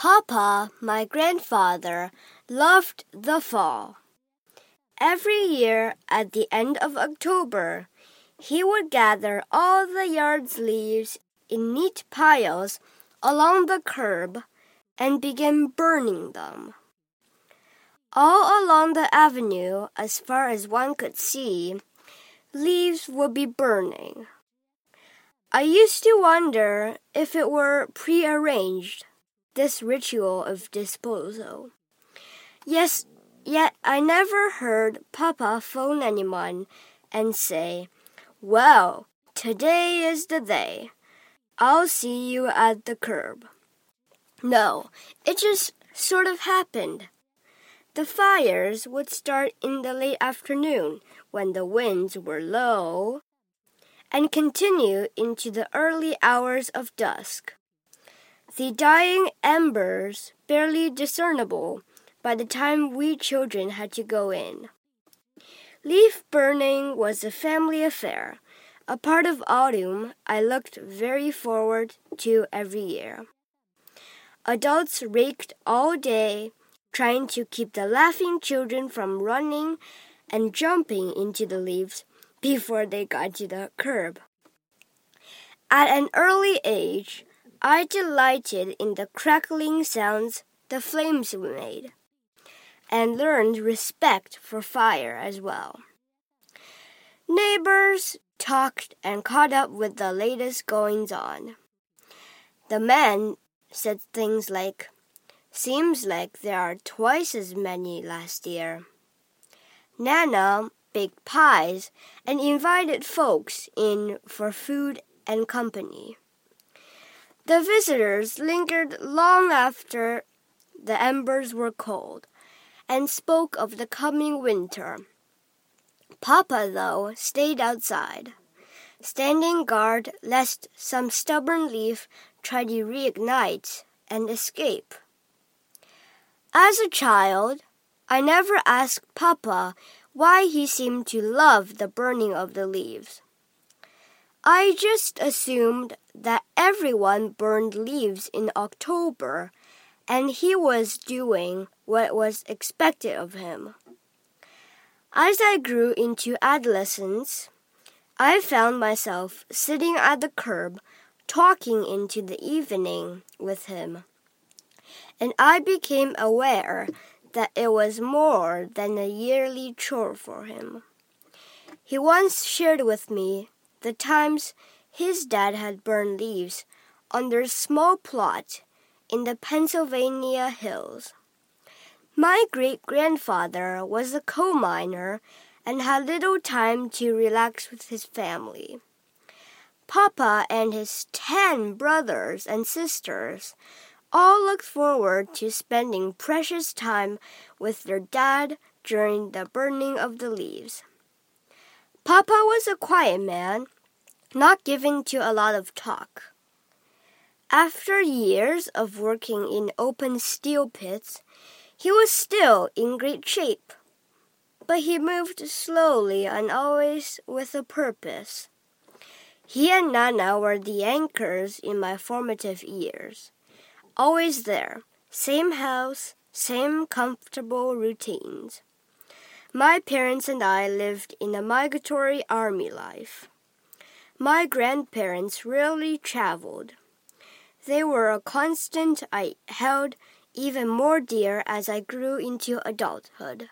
Papa, my grandfather, loved the fall. Every year at the end of October, he would gather all the yard's leaves in neat piles along the curb and begin burning them. All along the avenue, as far as one could see, leaves would be burning. I used to wonder if it were prearranged, this ritual of disposal. Yes, yet I never heard Papa phone anyone and say, Well, today is the day. I'll see you at the curb. No, it just sort of happened. The fires would start in the late afternoon when the winds were low and continue into the early hours of dusk. The dying embers barely discernible by the time we children had to go in. Leaf burning was a family affair, a part of autumn I looked very forward to every year. Adults raked all day, trying to keep the laughing children from running and jumping into the leaves before they got to the curb. At an early age, I delighted in the crackling sounds the flames made, and learned respect for fire as well. Neighbors talked and caught up with the latest goings on. The men said things like, Seems like there are twice as many last year. Nana baked pies and invited folks in for food and company. The visitors lingered long after the embers were cold and spoke of the coming winter. Papa, though, stayed outside, standing guard lest some stubborn leaf try to reignite and escape. As a child, I never asked Papa why he seemed to love the burning of the leaves. I just assumed that everyone burned leaves in October and he was doing what was expected of him. As I grew into adolescence, I found myself sitting at the curb talking into the evening with him. And I became aware that it was more than a yearly chore for him. He once shared with me the times his dad had burned leaves on their small plot in the Pennsylvania hills. My great grandfather was a coal miner and had little time to relax with his family. Papa and his ten brothers and sisters all looked forward to spending precious time with their dad during the burning of the leaves. Papa was a quiet man, not given to a lot of talk. After years of working in open steel pits, he was still in great shape. But he moved slowly and always with a purpose. He and Nana were the anchors in my formative years always there. Same house, same comfortable routines. My parents and I lived in a migratory army life. My grandparents rarely traveled. They were a constant I held even more dear as I grew into adulthood.